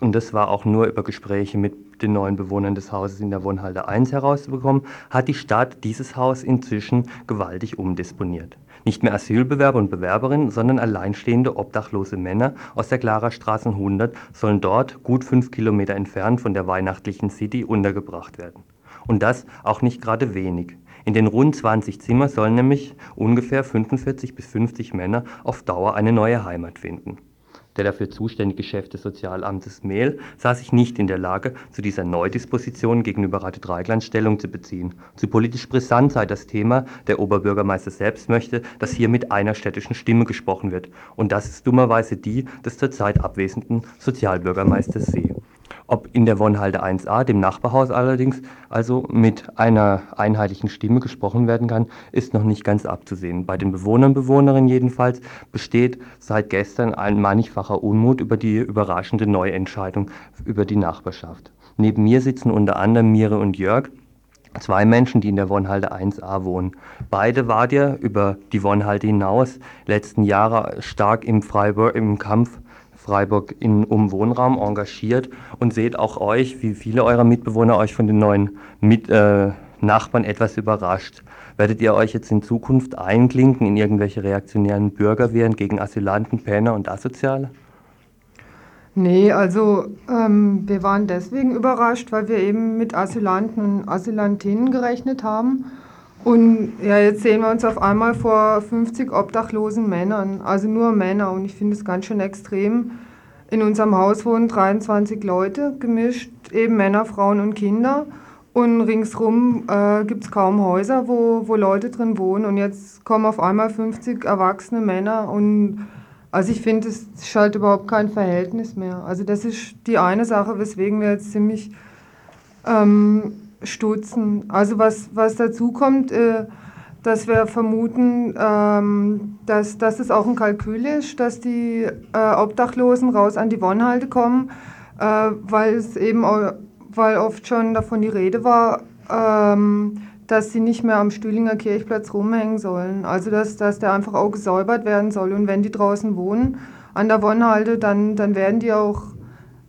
und das war auch nur über Gespräche mit den neuen Bewohnern des Hauses in der Wohnhalde 1 herauszubekommen, hat die Stadt dieses Haus inzwischen gewaltig umdisponiert. Nicht mehr Asylbewerber und Bewerberinnen, sondern alleinstehende obdachlose Männer aus der Klarerstraße 100 sollen dort, gut fünf Kilometer entfernt von der weihnachtlichen City, untergebracht werden. Und das auch nicht gerade wenig. In den rund 20 Zimmer sollen nämlich ungefähr 45 bis 50 Männer auf Dauer eine neue Heimat finden der dafür zuständige Chef des Sozialamtes Mehl, sah sich nicht in der Lage, zu dieser Neudisposition gegenüber Rate Dreigland Stellung zu beziehen. Zu politisch brisant sei das Thema, der Oberbürgermeister selbst möchte, dass hier mit einer städtischen Stimme gesprochen wird. Und das ist dummerweise die des zurzeit abwesenden Sozialbürgermeisters See. Ob in der Wohnhalde 1a, dem Nachbarhaus allerdings, also mit einer einheitlichen Stimme gesprochen werden kann, ist noch nicht ganz abzusehen. Bei den Bewohnern Bewohnerinnen jedenfalls besteht seit gestern ein mannigfacher Unmut über die überraschende Neuentscheidung über die Nachbarschaft. Neben mir sitzen unter anderem Mire und Jörg, zwei Menschen, die in der Wohnhalde 1a wohnen. Beide wart ihr über die Wohnhalde hinaus letzten Jahre stark im Freiburg im Kampf Freiburg in, um Wohnraum engagiert und seht auch euch, wie viele eurer Mitbewohner euch von den neuen Mit, äh, Nachbarn etwas überrascht. Werdet ihr euch jetzt in Zukunft einklinken in irgendwelche reaktionären Bürgerwehren gegen Asylanten, Penner und Asoziale? Nee, also ähm, wir waren deswegen überrascht, weil wir eben mit Asylanten und Asylantinnen gerechnet haben und ja, jetzt sehen wir uns auf einmal vor 50 obdachlosen Männern, also nur Männer. Und ich finde es ganz schön extrem. In unserem Haus wohnen 23 Leute, gemischt eben Männer, Frauen und Kinder. Und ringsrum äh, gibt es kaum Häuser, wo, wo Leute drin wohnen. Und jetzt kommen auf einmal 50 erwachsene Männer. Und also ich finde, es ist halt überhaupt kein Verhältnis mehr. Also das ist die eine Sache, weswegen wir jetzt ziemlich ähm, stutzen. Also was, was dazu kommt, äh, dass wir vermuten, ähm, dass, dass es auch ein Kalkül ist, dass die äh, Obdachlosen raus an die Wohnhalde kommen, äh, weil es eben weil oft schon davon die Rede war, ähm, dass sie nicht mehr am Stühlinger Kirchplatz rumhängen sollen. Also dass, dass der einfach auch gesäubert werden soll. Und wenn die draußen wohnen an der Wohnhalde, dann, dann werden die auch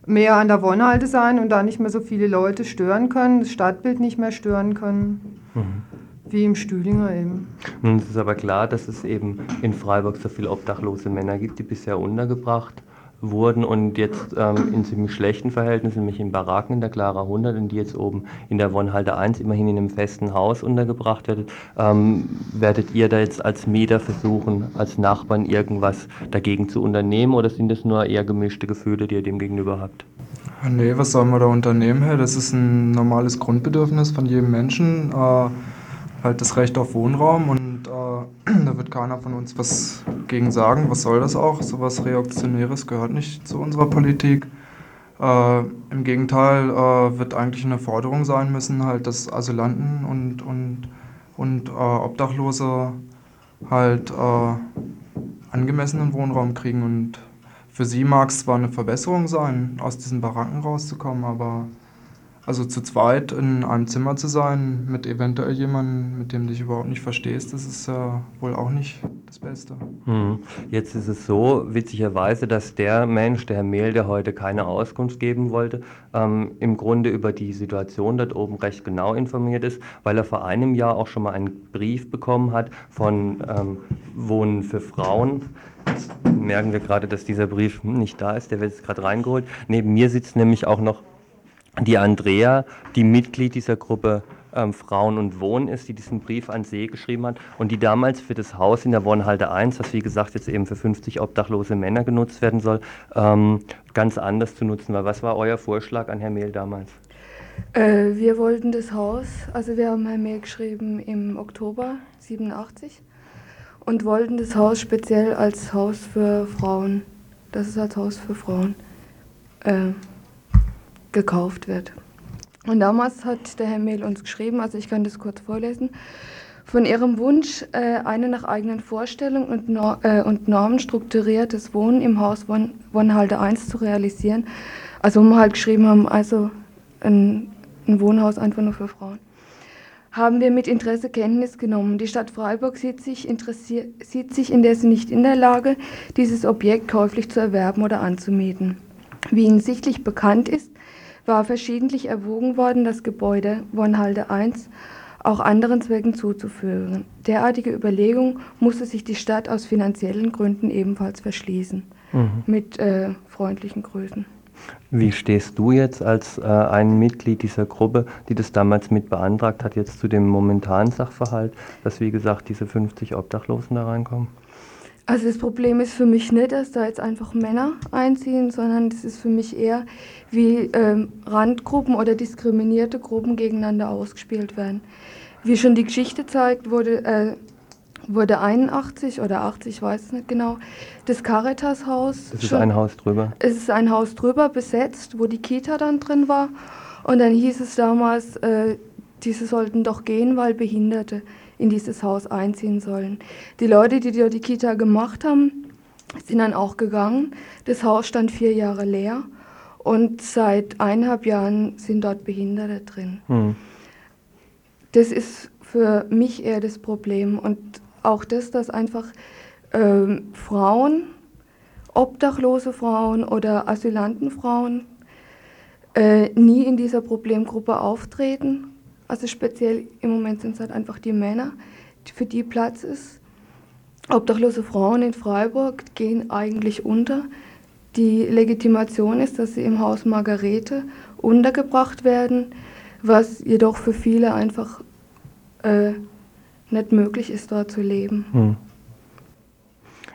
mehr an der Wohnhalte sein und da nicht mehr so viele Leute stören können, das Stadtbild nicht mehr stören können. Mhm. Wie im Stühlinger eben. Nun ist es aber klar, dass es eben in Freiburg so viele obdachlose Männer gibt, die bisher untergebracht wurden und jetzt ähm, in ziemlich schlechten Verhältnissen, nämlich in Baracken in der Clara 100 und die jetzt oben in der Wohnhalte 1 immerhin in einem festen Haus untergebracht werden. Ähm, werdet ihr da jetzt als Mieter versuchen, als Nachbarn irgendwas dagegen zu unternehmen oder sind das nur eher gemischte Gefühle, die ihr dem gegenüber habt? Nee, was soll man da unternehmen? Das ist ein normales Grundbedürfnis von jedem Menschen. Äh, halt das Recht auf Wohnraum und da wird keiner von uns was gegen sagen. Was soll das auch? So was Reaktionäres gehört nicht zu unserer Politik. Äh, Im Gegenteil äh, wird eigentlich eine Forderung sein müssen, halt, dass Asylanten und, und, und äh, Obdachlose halt äh, angemessenen Wohnraum kriegen. Und für sie mag es zwar eine Verbesserung sein, aus diesen Baracken rauszukommen, aber also zu zweit in einem Zimmer zu sein, mit eventuell jemandem, mit dem du dich überhaupt nicht verstehst, das ist äh, wohl auch nicht das Beste. Hm. Jetzt ist es so, witzigerweise, dass der Mensch, der Herr Mehl, der heute keine Auskunft geben wollte, ähm, im Grunde über die Situation dort oben recht genau informiert ist, weil er vor einem Jahr auch schon mal einen Brief bekommen hat von ähm, Wohnen für Frauen. Jetzt merken wir gerade, dass dieser Brief nicht da ist, der wird jetzt gerade reingeholt. Neben mir sitzt nämlich auch noch die Andrea, die Mitglied dieser Gruppe ähm, Frauen und Wohnen ist, die diesen Brief an See geschrieben hat und die damals für das Haus in der Wohnhalte 1, was wie gesagt jetzt eben für 50 obdachlose Männer genutzt werden soll, ähm, ganz anders zu nutzen war. Was war euer Vorschlag an Herrn Mehl damals? Äh, wir wollten das Haus, also wir haben ein Mail geschrieben im Oktober 87 und wollten das Haus speziell als Haus für Frauen, dass es als Haus für Frauen äh, gekauft wird. Und damals hat der Herr Mehl uns geschrieben, also ich kann das kurz vorlesen, von ihrem Wunsch, äh, eine nach eigenen Vorstellungen äh, und, Normen strukturiertes Wohnen im Haus Won Wonhalde 1 zu realisieren. Also wo wir halt geschrieben haben, also ein, ein Wohnhaus einfach nur für Frauen haben wir mit Interesse Kenntnis genommen. Die Stadt Freiburg sieht sich, sieht sich indessen nicht in der Lage, dieses Objekt käuflich zu erwerben oder anzumieten. Wie Ihnen sichtlich bekannt ist, war verschiedentlich erwogen worden, das Gebäude Wonhalde 1 auch anderen Zwecken zuzuführen. Derartige Überlegungen musste sich die Stadt aus finanziellen Gründen ebenfalls verschließen. Mhm. Mit äh, freundlichen Grüßen. Wie stehst du jetzt als äh, ein Mitglied dieser Gruppe, die das damals mit beantragt hat, jetzt zu dem momentanen Sachverhalt, dass wie gesagt diese 50 Obdachlosen da reinkommen? Also das Problem ist für mich nicht, dass da jetzt einfach Männer einziehen, sondern das ist für mich eher, wie ähm, Randgruppen oder diskriminierte Gruppen gegeneinander ausgespielt werden. Wie schon die Geschichte zeigt, wurde, äh, wurde 81 oder 80, ich weiß es nicht genau, das Caritas-Haus. Das ist schon, ein Haus drüber. Es ist ein Haus drüber besetzt, wo die Kita dann drin war. Und dann hieß es damals, äh, diese sollten doch gehen, weil Behinderte in dieses Haus einziehen sollen. Die Leute, die dort die Kita gemacht haben, sind dann auch gegangen. Das Haus stand vier Jahre leer und seit eineinhalb Jahren sind dort Behinderte drin. Hm. Das ist für mich eher das Problem und auch das, dass einfach ähm, Frauen, obdachlose Frauen oder Asylantenfrauen äh, nie in dieser Problemgruppe auftreten also speziell im Moment sind es halt einfach die Männer, für die Platz ist. Obdachlose Frauen in Freiburg gehen eigentlich unter. Die Legitimation ist, dass sie im Haus Margarete untergebracht werden, was jedoch für viele einfach äh, nicht möglich ist, dort zu leben. Hm.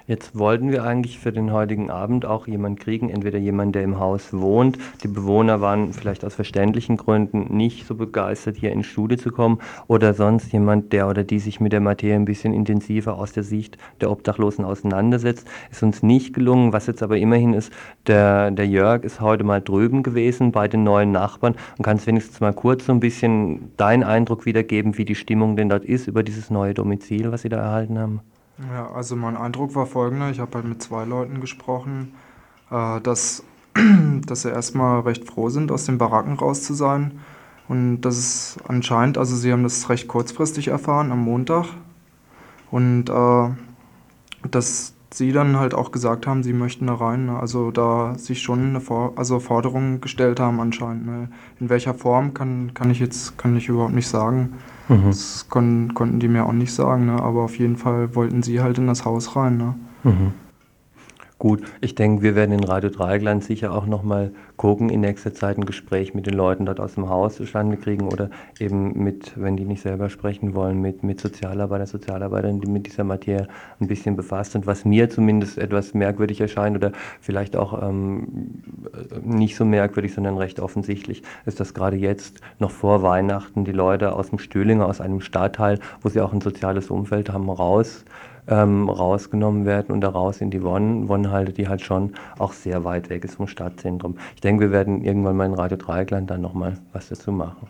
Jetzt wollten wir eigentlich für den heutigen Abend auch jemanden kriegen, entweder jemand, der im Haus wohnt. Die Bewohner waren vielleicht aus verständlichen Gründen nicht so begeistert, hier ins Studio zu kommen, oder sonst jemand, der oder die sich mit der Materie ein bisschen intensiver aus der Sicht der Obdachlosen auseinandersetzt. Ist uns nicht gelungen. Was jetzt aber immerhin ist, der, der Jörg ist heute mal drüben gewesen bei den neuen Nachbarn und kannst wenigstens mal kurz so ein bisschen deinen Eindruck wiedergeben, wie die Stimmung denn dort ist über dieses neue Domizil, was sie da erhalten haben. Ja, also mein Eindruck war folgender. Ich habe halt mit zwei Leuten gesprochen, äh, dass, dass sie erstmal recht froh sind, aus den Baracken raus zu sein. Und das ist anscheinend, also sie haben das recht kurzfristig erfahren, am Montag. Und äh, dass sie dann halt auch gesagt haben, sie möchten da rein. Ne? Also da sich schon eine For also Forderung gestellt haben anscheinend. Ne? In welcher Form kann, kann ich jetzt kann ich überhaupt nicht sagen. Mhm. Das kon konnten die mir auch nicht sagen, ne? aber auf jeden Fall wollten sie halt in das Haus rein. Ne? Mhm. Gut, ich denke, wir werden in Radio Dreigland sicher auch nochmal gucken, in nächster Zeit ein Gespräch mit den Leuten dort aus dem Haus zustande kriegen oder eben mit, wenn die nicht selber sprechen wollen, mit, mit Sozialarbeiter, Sozialarbeitern, die mit dieser Materie ein bisschen befasst sind. Was mir zumindest etwas merkwürdig erscheint oder vielleicht auch ähm, nicht so merkwürdig, sondern recht offensichtlich, ist, dass gerade jetzt noch vor Weihnachten die Leute aus dem Stöhlinger, aus einem Stadtteil, wo sie auch ein soziales Umfeld haben, raus ähm, rausgenommen werden und daraus in die Wonn, Wonnhalde, die halt schon auch sehr weit weg ist vom Stadtzentrum. Ich denke, wir werden irgendwann mal in Radio Dreieckland dann nochmal was dazu machen.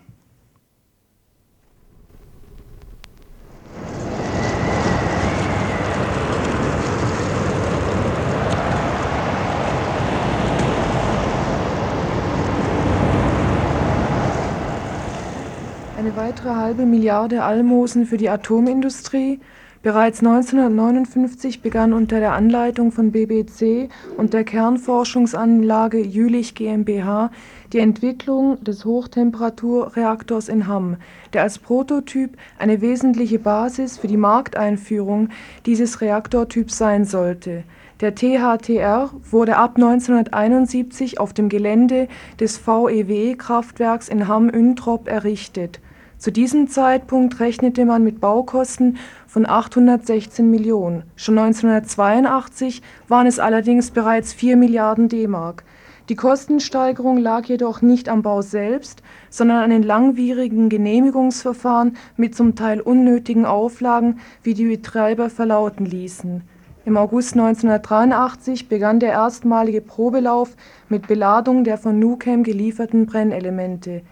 Eine weitere halbe Milliarde Almosen für die Atomindustrie Bereits 1959 begann unter der Anleitung von BBC und der Kernforschungsanlage Jülich GmbH die Entwicklung des Hochtemperaturreaktors in Hamm, der als Prototyp eine wesentliche Basis für die Markteinführung dieses Reaktortyps sein sollte. Der THTR wurde ab 1971 auf dem Gelände des VEW-Kraftwerks in Hamm-Üntrop errichtet zu diesem Zeitpunkt rechnete man mit Baukosten von 816 Millionen. Schon 1982 waren es allerdings bereits 4 Milliarden D-Mark. Die Kostensteigerung lag jedoch nicht am Bau selbst, sondern an den langwierigen Genehmigungsverfahren mit zum Teil unnötigen Auflagen, wie die Betreiber verlauten ließen. Im August 1983 begann der erstmalige Probelauf mit Beladung der von Nucam gelieferten Brennelemente.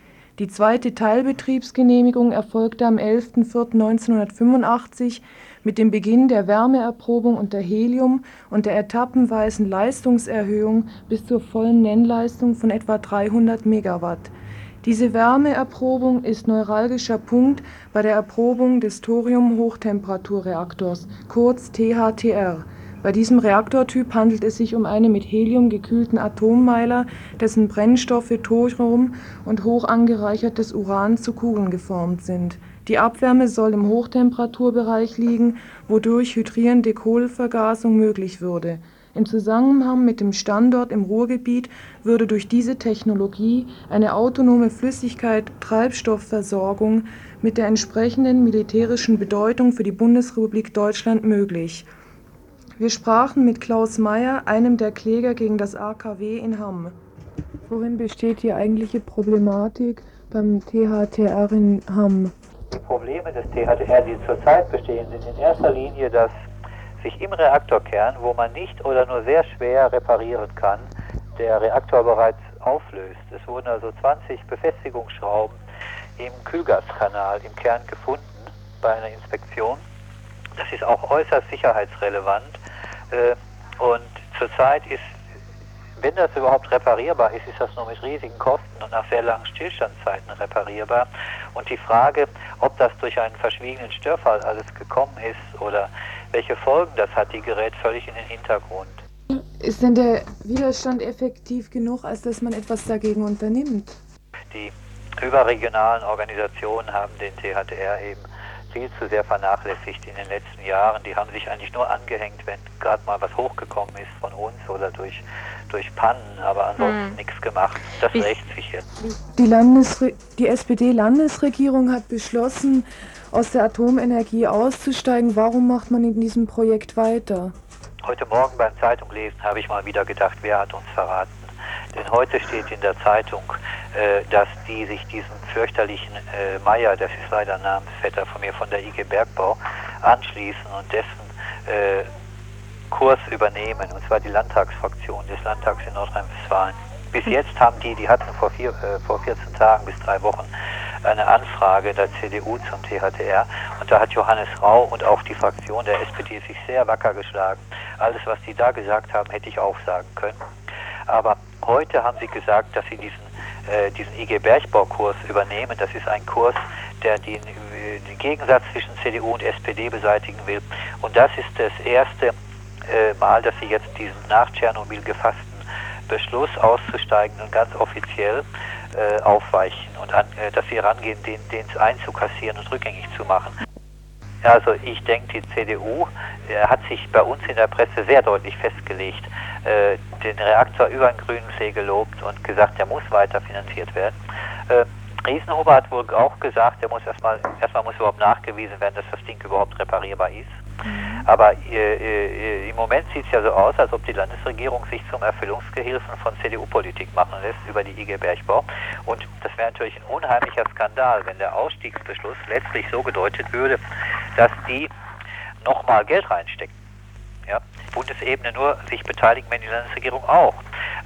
Die zweite Teilbetriebsgenehmigung erfolgte am 11.04.1985 mit dem Beginn der Wärmeerprobung unter Helium und der etappenweisen Leistungserhöhung bis zur vollen Nennleistung von etwa 300 Megawatt. Diese Wärmeerprobung ist neuralgischer Punkt bei der Erprobung des Thorium-Hochtemperaturreaktors, kurz THTR. Bei diesem Reaktortyp handelt es sich um einen mit Helium gekühlten Atommeiler, dessen Brennstoffe Thorium und hoch angereichertes Uran zu Kugeln geformt sind die Abwärme soll im Hochtemperaturbereich liegen, wodurch hydrierende Kohlevergasung möglich würde. Im Zusammenhang mit dem Standort im Ruhrgebiet würde durch diese Technologie eine autonome Flüssigkeit-Treibstoffversorgung mit der entsprechenden militärischen Bedeutung für die Bundesrepublik Deutschland möglich. Wir sprachen mit Klaus Mayer, einem der Kläger gegen das AKW in Hamm. Worin besteht die eigentliche Problematik beim THTR in Hamm? Die Probleme des THDR, die zurzeit bestehen, sind in erster Linie, dass sich im Reaktorkern, wo man nicht oder nur sehr schwer reparieren kann, der Reaktor bereits auflöst. Es wurden also 20 Befestigungsschrauben im Kühlgaskanal im Kern gefunden bei einer Inspektion. Das ist auch äußerst sicherheitsrelevant. Äh, und zurzeit ist wenn das überhaupt reparierbar ist, ist das nur mit riesigen Kosten und nach sehr langen Stillstandszeiten reparierbar. Und die Frage, ob das durch einen verschwiegenen Störfall alles gekommen ist oder welche Folgen das hat, die gerät völlig in den Hintergrund. Ist denn der Widerstand effektiv genug, als dass man etwas dagegen unternimmt? Die überregionalen Organisationen haben den THDR eben viel zu sehr vernachlässigt in den letzten Jahren. Die haben sich eigentlich nur angehängt, wenn gerade mal was hochgekommen ist von uns oder durch, durch Pannen, aber ansonsten hm. nichts gemacht. Das Wie, rächt sich jetzt. Die, Landesre die SPD-Landesregierung hat beschlossen, aus der Atomenergie auszusteigen. Warum macht man in diesem Projekt weiter? Heute Morgen beim Zeitunglesen habe ich mal wieder gedacht, wer hat uns verraten. Denn heute steht in der Zeitung, äh, dass die sich diesem fürchterlichen äh, Meier, das ist leider Namensvetter von mir von der IG Bergbau, anschließen und dessen äh, Kurs übernehmen, und zwar die Landtagsfraktion des Landtags in Nordrhein-Westfalen. Bis jetzt haben die, die hatten vor, vier, vor 14 Tagen bis drei Wochen eine Anfrage der CDU zum THTR und da hat Johannes Rau und auch die Fraktion der SPD sich sehr wacker geschlagen. Alles, was die da gesagt haben, hätte ich auch sagen können. Aber heute haben sie gesagt, dass sie diesen, äh, diesen IG Bergbaukurs übernehmen. Das ist ein Kurs, der den, den, Gegensatz zwischen CDU und SPD beseitigen will. Und das ist das erste äh, Mal, dass sie jetzt diesen nach Tschernobyl gefassten Beschluss auszusteigen und ganz offiziell äh, aufweichen und an, äh, dass sie herangehen, den, den einzukassieren und rückgängig zu machen. Also ich denke, die CDU äh, hat sich bei uns in der Presse sehr deutlich festgelegt, äh, den Reaktor über den grünen See gelobt und gesagt, der muss weiter finanziert werden. Äh, Riesenhuber hat wohl auch gesagt, der muss erstmal, erstmal muss überhaupt nachgewiesen werden, dass das Ding überhaupt reparierbar ist. Mhm. Aber äh, äh, im Moment sieht es ja so aus, als ob die Landesregierung sich zum Erfüllungsgehilfen von CDU-Politik machen lässt über die IG Bergbau. Und das wäre natürlich ein unheimlicher Skandal, wenn der Ausstiegsbeschluss letztlich so gedeutet würde, dass die nochmal Geld reinstecken. Ja, Bundesebene nur sich beteiligen, wenn die Landesregierung auch.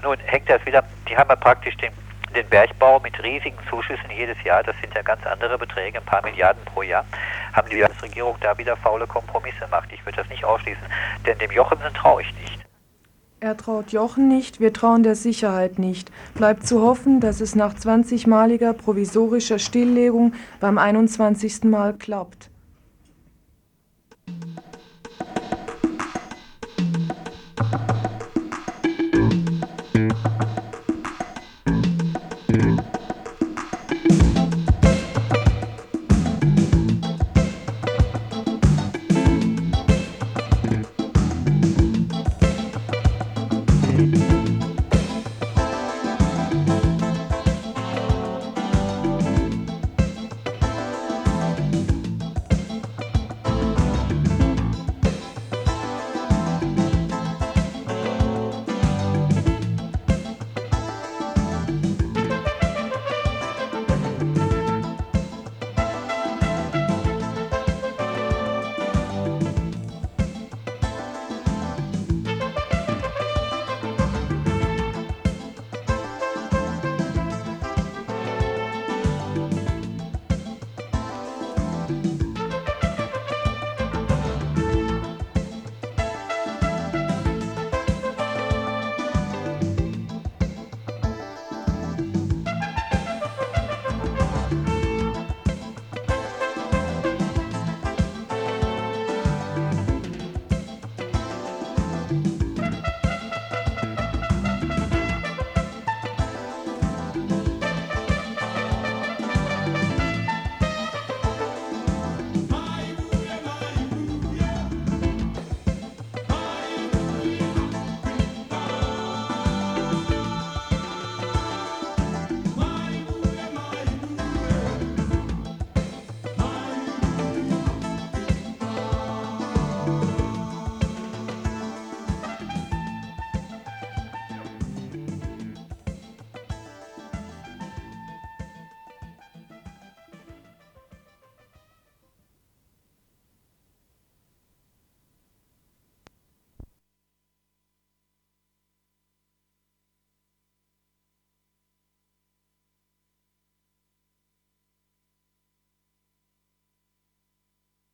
Nun hängt das wieder, die haben ja praktisch den, den Bergbau mit riesigen Zuschüssen jedes Jahr, das sind ja ganz andere Beträge, ein paar Milliarden pro Jahr, haben die Landesregierung da wieder faule Kompromisse gemacht. Ich würde das nicht ausschließen, denn dem Jochemsen traue ich nicht. Er traut Jochen nicht, wir trauen der Sicherheit nicht. Bleibt zu hoffen, dass es nach 20-maliger provisorischer Stilllegung beim 21. Mal klappt.